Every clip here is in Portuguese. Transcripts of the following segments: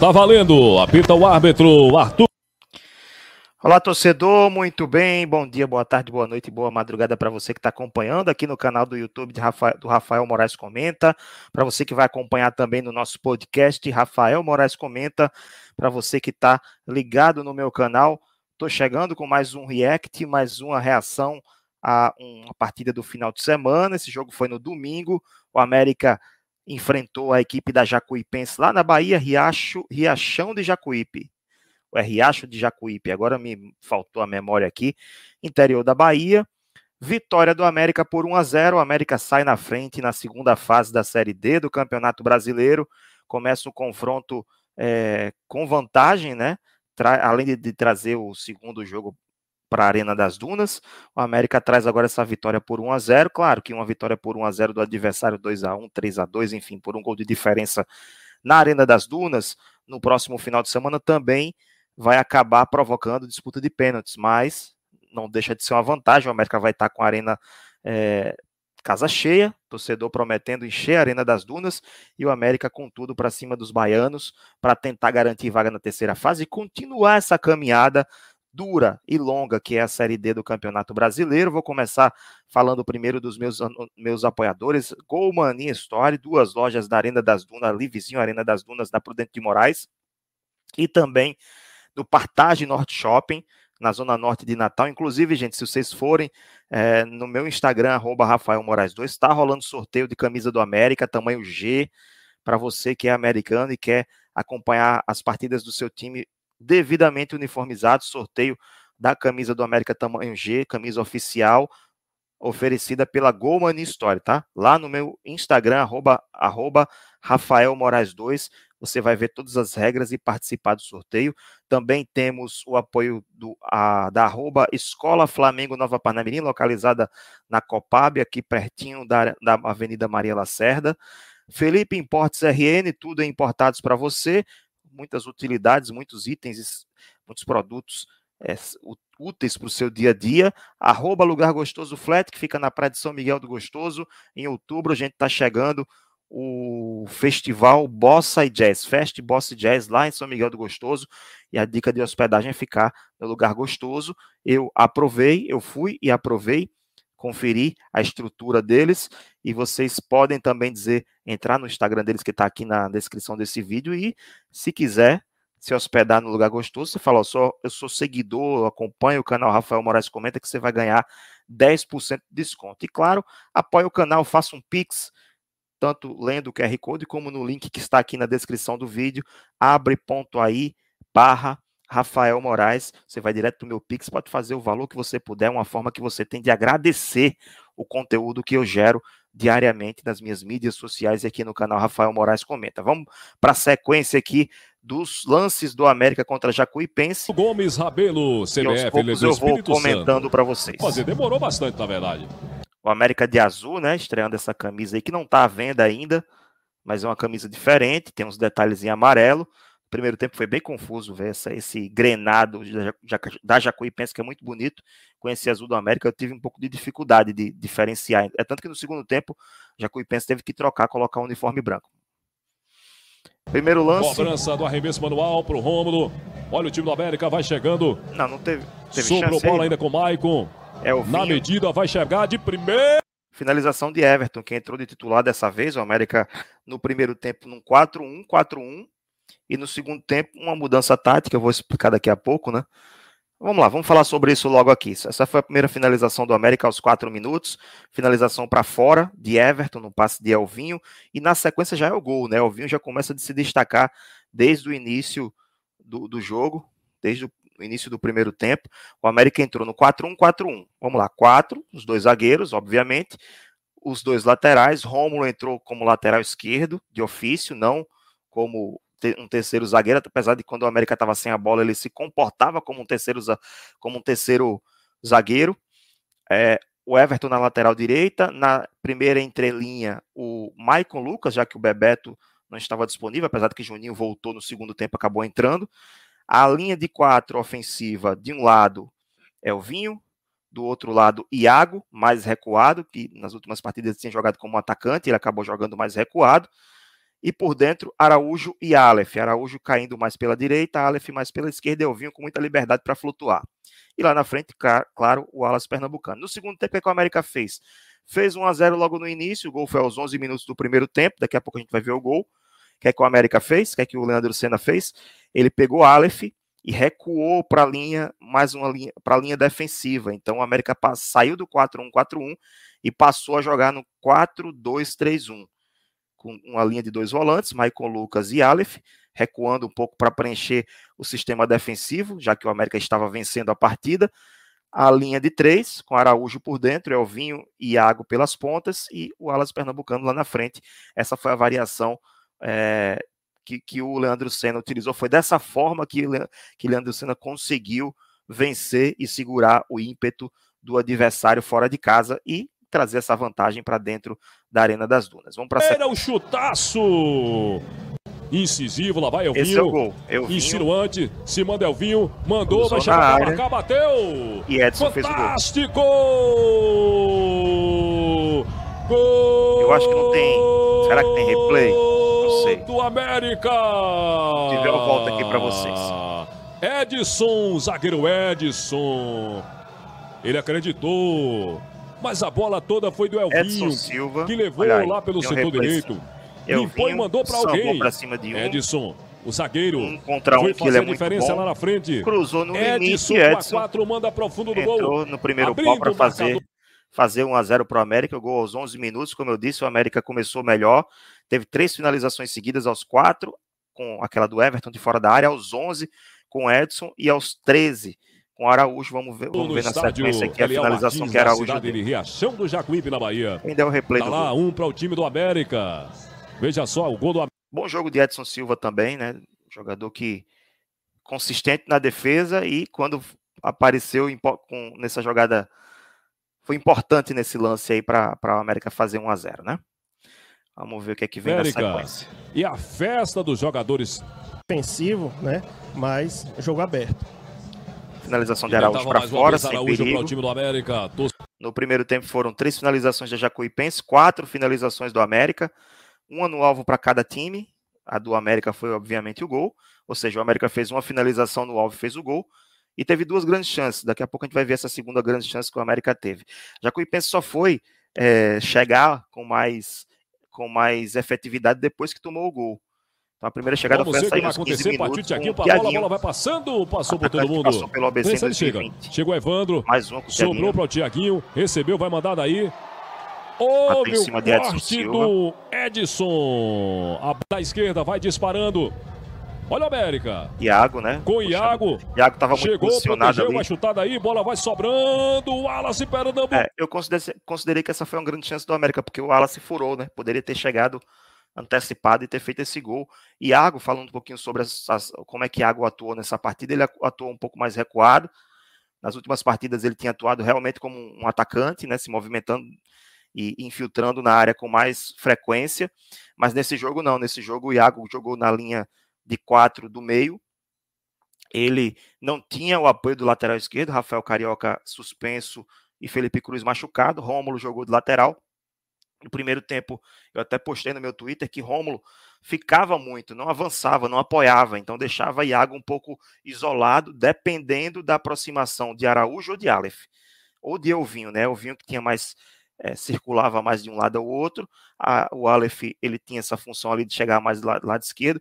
Está valendo. Apita o árbitro Arthur. Olá, torcedor, muito bem. Bom dia, boa tarde, boa noite, boa madrugada para você que está acompanhando aqui no canal do YouTube Rafael, do Rafael Moraes Comenta. Para você que vai acompanhar também no nosso podcast, Rafael Moraes Comenta. Para você que está ligado no meu canal, estou chegando com mais um react, mais uma reação a uma partida do final de semana. Esse jogo foi no domingo. O América enfrentou a equipe da Jacuipense lá na Bahia, Riacho, Riachão de Jacuípe é Riacho de Jacuípe, agora me faltou a memória aqui, interior da Bahia. Vitória do América por 1 a 0. O América sai na frente na segunda fase da Série D do Campeonato Brasileiro. Começa o confronto é, com vantagem, né? Tra além de, de, trazer o segundo jogo para a Arena das Dunas, o América traz agora essa vitória por 1 a 0. Claro que uma vitória por 1 a 0 do adversário 2 a 1, 3 a 2, enfim, por um gol de diferença na Arena das Dunas no próximo final de semana também vai acabar provocando disputa de pênaltis, mas não deixa de ser uma vantagem. O América vai estar com a arena é, casa cheia, torcedor prometendo encher a Arena das Dunas e o América com tudo para cima dos baianos para tentar garantir vaga na terceira fase e continuar essa caminhada dura e longa que é a Série D do Campeonato Brasileiro. Vou começar falando primeiro dos meus, meus apoiadores, Golmania Story, duas lojas da Arena das Dunas, ali vizinho Arena das Dunas, da Prudente de Moraes, e também do Partage Norte Shopping, na zona norte de Natal. Inclusive, gente, se vocês forem é, no meu Instagram, arroba Rafael Moraes 2, está rolando sorteio de camisa do América, tamanho G, para você que é americano e quer acompanhar as partidas do seu time devidamente uniformizado, sorteio da camisa do América tamanho G, camisa oficial, oferecida pela Goldman Story, tá? Lá no meu Instagram, arroba, arroba Rafael Moraes 2, você vai ver todas as regras e participar do sorteio. Também temos o apoio do, a, da arroba Escola Flamengo Nova Panamirim, localizada na Copab, aqui pertinho da, da Avenida Maria Lacerda. Felipe Importes RN, tudo é importados para você, muitas utilidades, muitos itens, muitos produtos é, úteis para o seu dia a dia. Arroba Lugar Gostoso Flat, que fica na Praia de São Miguel do Gostoso. Em outubro a gente está chegando o festival Bossa e Jazz, Fest Bossa e Jazz lá em São Miguel do Gostoso, e a dica de hospedagem é ficar no lugar gostoso. Eu aprovei, eu fui e aprovei, conferi a estrutura deles, e vocês podem também dizer, entrar no Instagram deles que está aqui na descrição desse vídeo, e se quiser se hospedar no lugar gostoso, você fala, eu sou, eu sou seguidor, acompanho o canal Rafael Moraes Comenta, que você vai ganhar 10% de desconto. E claro, apoie o canal, faça um Pix, tanto lendo o QR Code como no link que está aqui na descrição do vídeo, abre.ai barra Rafael Moraes, você vai direto para o meu Pix, pode fazer o valor que você puder, uma forma que você tem de agradecer o conteúdo que eu gero diariamente nas minhas mídias sociais e aqui no canal Rafael Moraes Comenta. Vamos para a sequência aqui dos lances do América contra Jacuipense. Gomes Rabelo, CBF, eu vou comentando para vocês. Demorou bastante, na verdade o América de azul, né? Estreando essa camisa aí, que não está à venda ainda, mas é uma camisa diferente, tem uns detalhes em amarelo. Primeiro tempo foi bem confuso ver essa, esse grenado da Jacuipense, que é muito bonito, com esse azul do América. Eu tive um pouco de dificuldade de diferenciar. É tanto que no segundo tempo, Jacuipense teve que trocar, colocar o um uniforme branco. Primeiro lance. Cobrança do arremesso manual para o Rômulo. Olha o time do América, vai chegando. Não, não teve. teve Sobrou bola aí, ainda com o Maicon. É o Na medida, vai chegar de primeiro. Finalização de Everton, que entrou de titular dessa vez. O América no primeiro tempo num 4-1, 4-1. E no segundo tempo, uma mudança tática. Eu vou explicar daqui a pouco, né? Vamos lá, vamos falar sobre isso logo aqui. Essa foi a primeira finalização do América aos 4 minutos. Finalização para fora de Everton, no passe de Elvinho. E na sequência já é o gol, né? Elvinho já começa a se destacar desde o início do, do jogo, desde o início do primeiro tempo. O América entrou no 4-1-4-1. Vamos lá, quatro, os dois zagueiros, obviamente, os dois laterais. Rômulo entrou como lateral esquerdo, de ofício, não como um terceiro zagueiro, apesar de quando o América estava sem a bola, ele se comportava como um terceiro, como um terceiro zagueiro. É, o Everton na lateral direita, na primeira entrelinha, o Maicon Lucas, já que o Bebeto não estava disponível, apesar de que Juninho voltou no segundo tempo, acabou entrando. A linha de quatro ofensiva, de um lado, é o Vinho, do outro lado, Iago, mais recuado, que nas últimas partidas tinha jogado como atacante, ele acabou jogando mais recuado. E por dentro, Araújo e Aleph. Araújo caindo mais pela direita, Aleph mais pela esquerda, Elvinho com muita liberdade para flutuar. E lá na frente, claro, o Alas Pernambucano. No segundo tempo, o que a América fez? Fez 1 a 0 logo no início, o gol foi aos 11 minutos do primeiro tempo, daqui a pouco a gente vai ver o gol. O que é que o América fez? O que é que o Leandro Senna fez? Ele pegou Aleph e recuou para a linha, mais uma linha, para a linha defensiva. Então o América saiu do 4-1-4-1 e passou a jogar no 4-2-3-1, com uma linha de dois volantes, Maicon Lucas e Aleph, recuando um pouco para preencher o sistema defensivo, já que o América estava vencendo a partida. A linha de três, com Araújo por dentro, Elvinho e Iago pelas pontas, e o Alas Pernambucano lá na frente. Essa foi a variação é, que, que, o Leandro Senna utilizou. Foi dessa forma que, que Leandro Senna conseguiu vencer e segurar o ímpeto do adversário fora de casa e trazer essa vantagem para dentro da Arena das Dunas. Vamos para Era o chutaço! Incisivo, lá vai Elvinho. Esse é o gol. Elvinho. Insinuante, se manda Elvinho, mandou, vai chegar para marcar, bateu. E Edson Fantástico! fez o gol. Gol! Eu acho que não tem. Será que tem replay? Não sei. Do América! Tiver eu volto aqui para vocês. Edson, zagueiro Edson. Ele acreditou. Mas a bola toda foi do Elvinho, Silva, que levou aí, lá pelo setor direito. Limpou e mandou para alguém. Pra cima de um. Edson, o zagueiro. Um contra um, foi que ele é diferença muito bom. lá na frente. Cruzou no Edson, limite, Edson. 4 manda para o fundo do entrou gol. no primeiro pau para fazer fazer 1 a 0 para o América, o gol aos 11 minutos, como eu disse, o América começou melhor, teve três finalizações seguidas aos 4, com aquela do Everton de fora da área, aos 11 com Edson e aos 13 com Araújo. Vamos ver, vamos ver na sequência aqui a finalização Martins, que Araújo deu. De Riachão do Jacuípe na Bahia. Ainda é o replay tá do lá, gol. um para o time do América. Veja só o gol do América. Bom jogo de Edson Silva também, né? Jogador que consistente na defesa e quando apareceu com, nessa jogada foi importante nesse lance aí para o América fazer 1 a 0, né? Vamos ver o que é que vem América. na sequência. E a festa dos jogadores ofensivo, né? Mas jogo aberto. Finalização de Araújo para fora, sem perigo. time do América. No primeiro tempo foram três finalizações da Jacuipense, quatro finalizações do América, uma no alvo para cada time. A do América foi, obviamente, o gol. Ou seja, o América fez uma finalização no alvo e fez o gol. E teve duas grandes chances. Daqui a pouco a gente vai ver essa segunda grande chance que o América teve. Jacuipense só foi é, chegar com mais, com mais efetividade depois que tomou o gol. Então a primeira chegada Vamos foi essa aí vai acontecer, partiu Tiaguinho para a bola, a bola vai passando, passou por todo mundo. Passou pelo ABC Pensa, chega. Chegou Evandro, mais um sobrou para o Tiaguinho, recebeu, vai mandar daí. Houve o corte do Edson. A da esquerda vai disparando. Olha o América. Iago, né? Com Iago. Iago estava muito Chegou, posicionado protegeu, ali. uma chutada aí, bola vai sobrando. O Wallace Pernambuco. É, eu considerei, considerei que essa foi uma grande chance do América, porque o Wallace furou, né? Poderia ter chegado antecipado e ter feito esse gol. Iago, falando um pouquinho sobre as, as, como é que Iago atuou nessa partida, ele atuou um pouco mais recuado. Nas últimas partidas ele tinha atuado realmente como um atacante, né, se movimentando e infiltrando na área com mais frequência, mas nesse jogo não, nesse jogo o Iago jogou na linha de quatro do meio, ele não tinha o apoio do lateral esquerdo, Rafael Carioca suspenso e Felipe Cruz machucado, Rômulo jogou de lateral, no primeiro tempo, eu até postei no meu Twitter que Rômulo ficava muito, não avançava, não apoiava, então deixava Iago um pouco isolado, dependendo da aproximação de Araújo ou de Aleph, ou de Elvinho, né? Elvinho que tinha mais é, circulava mais de um lado ao outro, a, o Aleph ele tinha essa função ali de chegar mais do lado, lado esquerdo,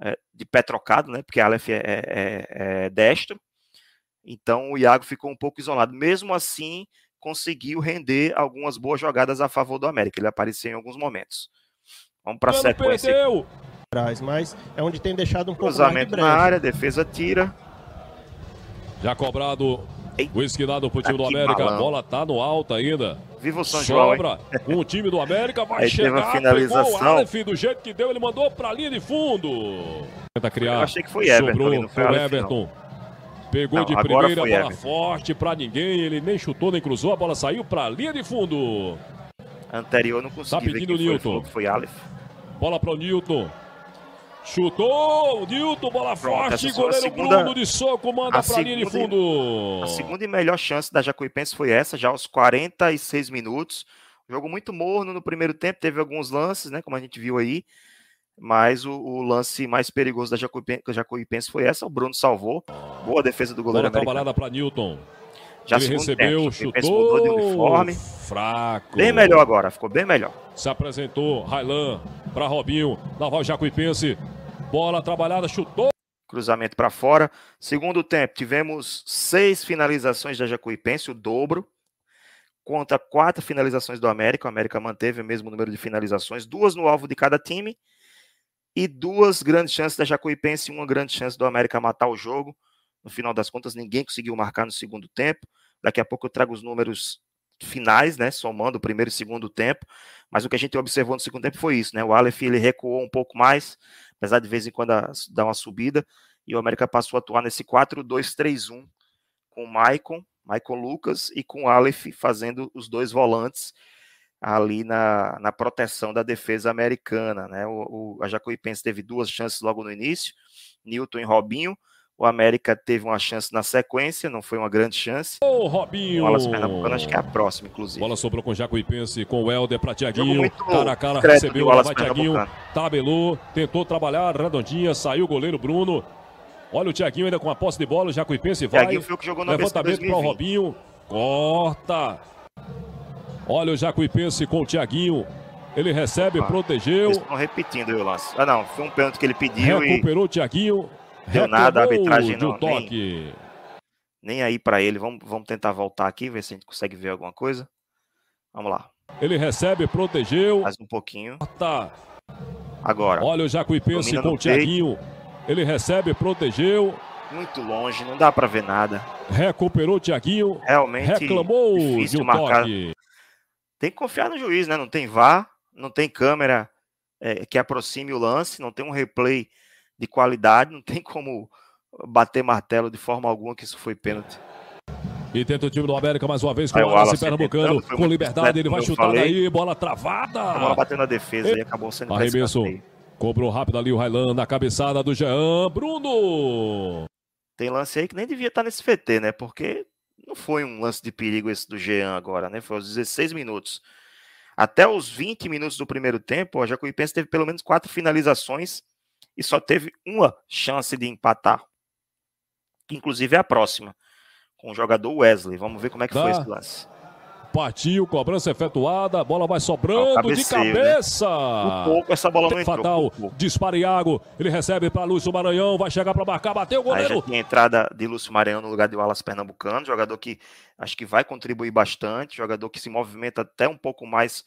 é, de pé trocado, né? Porque Aleph é, é, é, é destro, então o Iago ficou um pouco isolado. Mesmo assim, conseguiu render algumas boas jogadas a favor do América. Ele apareceu em alguns momentos. Vamos para a sequência. Perdeu. Mas é onde tem deixado um Cruzamento pouco mais de na área, defesa tira. Já cobrado o esquinado pro time do América. A bola tá no alto ainda. Viva o São Sobra com o time do América. Vai Aí chegar. Teve a finalização. Aleph, do jeito que deu, ele mandou pra linha de fundo. Tenta criar. Eu achei que foi Everton. Sobrou, foi o Everton. Não. Pegou não, de primeira, bola Everton. forte para ninguém. Ele nem chutou, nem cruzou. A bola saiu para a linha de fundo. Anterior não consegui tá pedindo o Newton. Foi, foi Aleph. Bola para o Newton. Chutou, Newton, bola Pronto, forte, goleiro segunda, Bruno de soco, manda para a linha de fundo. A segunda e melhor chance da Jacuipense foi essa, já aos 46 minutos. Jogo muito morno no primeiro tempo, teve alguns lances, né, como a gente viu aí. Mas o, o lance mais perigoso da Jacuipense, foi essa, o Bruno salvou. Boa defesa do goleiro Bola trabalhada para Newton. Já Ele recebeu, tempo, chutou. de uniforme. Fraco. Bem melhor agora, ficou bem melhor. Se apresentou Railan para Robinho. Lá vai o Jacuipense. Bola trabalhada, chutou. Cruzamento para fora. Segundo tempo, tivemos seis finalizações da Jacuipense, o dobro. Contra quatro finalizações do América. O América manteve o mesmo número de finalizações, duas no alvo de cada time. E duas grandes chances da Jacuipense e uma grande chance do América matar o jogo. No final das contas, ninguém conseguiu marcar no segundo tempo. Daqui a pouco eu trago os números finais, né, somando o primeiro e segundo tempo. Mas o que a gente observou no segundo tempo foi isso, né? O Aleph ele recuou um pouco mais, apesar de vez em quando dar uma subida, e o América passou a atuar nesse 4-2-3-1 com o Maicon, Maicon Lucas e com o Aleph fazendo os dois volantes ali na, na proteção da defesa americana, né? O, o a Jacuipense teve duas chances logo no início, Newton e Robinho, o América teve uma chance na sequência, não foi uma grande chance. Ô, Robinho! O Alas Pernambucano, acho que é a próxima, inclusive. Bola sobrou com o Jacuipense, com o Helder para Tiaguinho. Cara a cara, recebeu, lá vai Tiaguinho. Tabelou, tentou trabalhar, redondinha, saiu o goleiro Bruno. Olha o Tiaguinho ainda com a posse de bola, o Jacuipense vai. Tiaguinho foi o que jogou no Levantamento para o Robinho. Corta. Olha o Jacuipense com o Tiaguinho. Ele recebe, ah, protegeu. Estão repetindo o lance. Ah, não, foi um pênalti que ele pediu. Recuperou o Tiaguinho. Deu nada, a arbitragem não. Toque. Nem, nem aí para ele. Vamos, vamos tentar voltar aqui, ver se a gente consegue ver alguma coisa. Vamos lá. Ele recebe, protegeu. Mais um pouquinho. Tá. Agora. Olha o Jacuipense com o Thiaguinho. Ele recebe, protegeu. Muito longe, não dá para ver nada. Recuperou o Thiaguinho. Realmente. Reclamou de um marcar. toque. Tem que confiar no juiz, né? Não tem VAR, não tem câmera é, que aproxime o lance, não tem um replay de qualidade, não tem como bater martelo de forma alguma que isso foi pênalti. E tenta o time do América mais uma vez com o Wallace Pernambucano, com liberdade, ele vai chutar daí, bola travada. A bola bateu na defesa e acabou sendo Arremesso, cobrou rápido ali o Railan na cabeçada do Jean Bruno. Tem lance aí que nem devia estar nesse VT, né? Porque não foi um lance de perigo esse do Jean agora, né? Foi aos 16 minutos. Até os 20 minutos do primeiro tempo, a Jacuipense teve pelo menos quatro finalizações e só teve uma chance de empatar, que inclusive é a próxima, com o jogador Wesley. Vamos ver como é que tá. foi esse lance. Partiu, cobrança efetuada, a bola vai sobrando de né? cabeça. Né? Um pouco essa bola não entrou. Fatal, dispara Iago, ele recebe para Lúcio Maranhão, vai chegar para marcar, bateu o goleiro. Aí já tinha entrada de Lúcio Maranhão no lugar de Wallace Pernambucano, jogador que acho que vai contribuir bastante, jogador que se movimenta até um pouco mais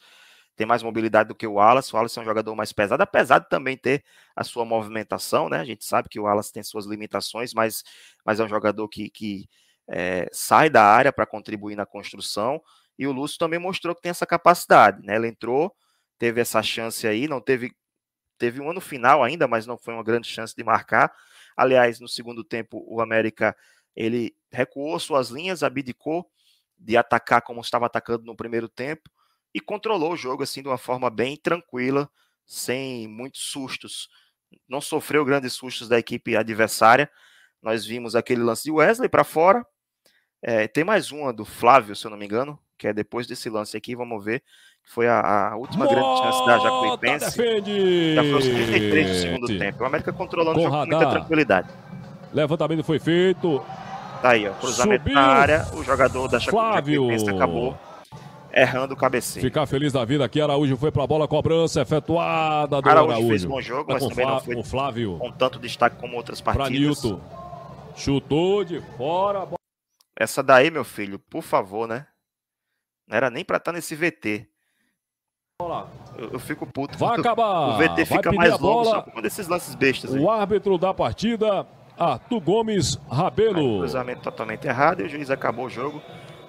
tem mais mobilidade do que o Wallace. O Wallace é um jogador mais pesado, apesar de também ter a sua movimentação, né? A gente sabe que o Wallace tem suas limitações, mas, mas é um jogador que, que é, sai da área para contribuir na construção. E o Lúcio também mostrou que tem essa capacidade, né? Ele entrou, teve essa chance aí, não teve. Teve um ano final ainda, mas não foi uma grande chance de marcar. Aliás, no segundo tempo, o América ele recuou suas linhas, abdicou de atacar como estava atacando no primeiro tempo e controlou o jogo assim de uma forma bem tranquila, sem muitos sustos. Não sofreu grandes sustos da equipe adversária. Nós vimos aquele lance de Wesley para fora. É, tem mais uma do Flávio, se eu não me engano, que é depois desse lance aqui, vamos ver. Foi a, a última Mota grande chance da Jacuipense. Defende. Já foi os 33 do segundo tempo. O América controlando o jogo com muita tranquilidade. Levantamento foi feito. Tá aí, ó. Cruzamento Subiu. na área. O jogador da Jacuipense acabou errando o cabeceio. Ficar feliz da vida aqui, Araújo foi pra bola, cobrança efetuada do Araújo. Araújo fez bom jogo, mas também não foi o Flávio. com tanto destaque como outras partidas. Pra Nilton. Chutou de fora. Essa daí, meu filho, por favor, né? Não era nem pra estar tá nesse VT. Eu, eu, fico puto. Vai acabar. O VT fica mais longo só por desses lances bestas aí. O árbitro da partida, Arthur Gomes Rabelo. Aí, cruzamento totalmente errado e o juiz acabou o jogo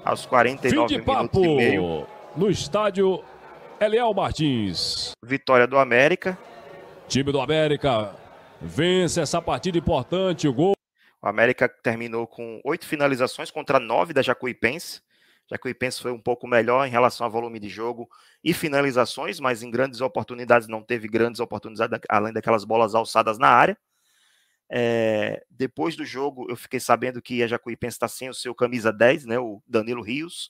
aos 49 Fim de papo minutos e meio. No estádio Eliel Martins. Vitória do América. Time do América vence essa partida importante. O gol. O América terminou com oito finalizações contra nove da Jacuipense. Jacuipense foi um pouco melhor em relação ao volume de jogo e finalizações, mas em grandes oportunidades não teve grandes oportunidades, além daquelas bolas alçadas na área. É, depois do jogo, eu fiquei sabendo que a Jacuipense está sem o seu camisa 10, né, o Danilo Rios,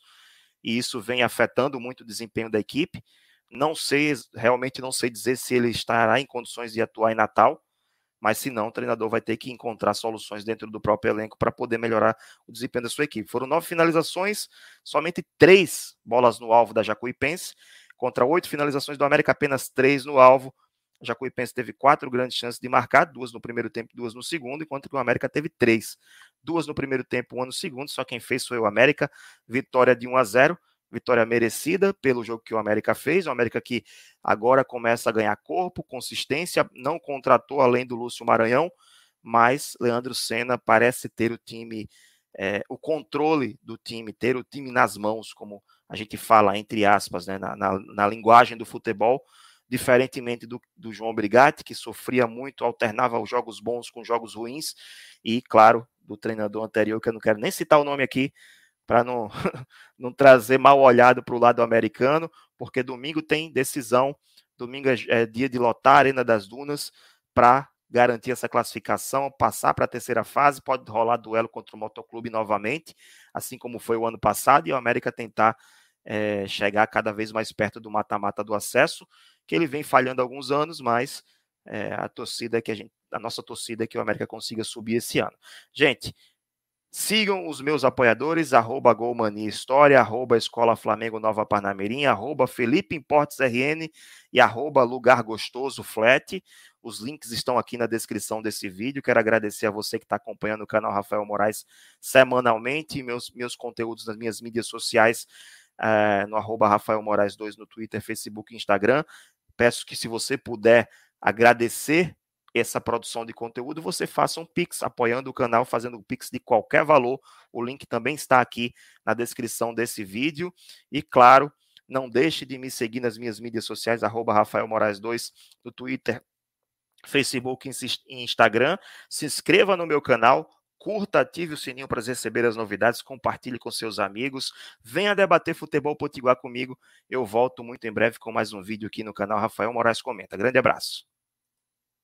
e isso vem afetando muito o desempenho da equipe. Não sei, realmente não sei dizer se ele estará em condições de atuar em Natal, mas se não, o treinador vai ter que encontrar soluções dentro do próprio elenco para poder melhorar o desempenho da sua equipe. Foram nove finalizações, somente três bolas no alvo da Jacuipense, contra oito finalizações do América, apenas três no alvo. A Jacuipense teve quatro grandes chances de marcar, duas no primeiro tempo, duas no segundo, enquanto que o América teve três. Duas no primeiro tempo, uma no segundo, só quem fez foi o América. Vitória de 1 a 0 vitória merecida pelo jogo que o América fez. O América que agora começa a ganhar corpo, consistência, não contratou além do Lúcio Maranhão, mas Leandro Senna parece ter o time, é, o controle do time, ter o time nas mãos, como a gente fala, entre aspas, né, na, na, na linguagem do futebol, diferentemente do, do João Brigatti, que sofria muito, alternava os jogos bons com jogos ruins, e, claro, do treinador anterior, que eu não quero nem citar o nome aqui, para não, não trazer mal olhado para o lado americano, porque domingo tem decisão, domingo é, é dia de lotar a Arena das Dunas para garantir essa classificação, passar para a terceira fase, pode rolar duelo contra o Motoclube novamente, assim como foi o ano passado, e o América tentar é, chegar cada vez mais perto do mata-mata do acesso, que ele vem falhando há alguns anos, mas é, a torcida que a gente, a nossa torcida é que o América consiga subir esse ano. Gente, Sigam os meus apoiadores, arroba Golmania História, arroba Escola Flamengo Nova arroba Felipe Importes RN e arroba Lugar Gostoso Flat. Os links estão aqui na descrição desse vídeo. Quero agradecer a você que está acompanhando o canal Rafael Moraes semanalmente, meus, meus conteúdos nas minhas mídias sociais, é, no arroba Rafael Moraes 2 no Twitter, Facebook e Instagram. Peço que se você puder agradecer essa produção de conteúdo, você faça um Pix apoiando o canal, fazendo um Pix de qualquer valor. O link também está aqui na descrição desse vídeo. E claro, não deixe de me seguir nas minhas mídias sociais, arroba Rafael Moraes 2, no Twitter, Facebook e Instagram. Se inscreva no meu canal, curta, ative o sininho para receber as novidades, compartilhe com seus amigos, venha debater futebol potiguar comigo. Eu volto muito em breve com mais um vídeo aqui no canal Rafael Moraes Comenta. Grande abraço.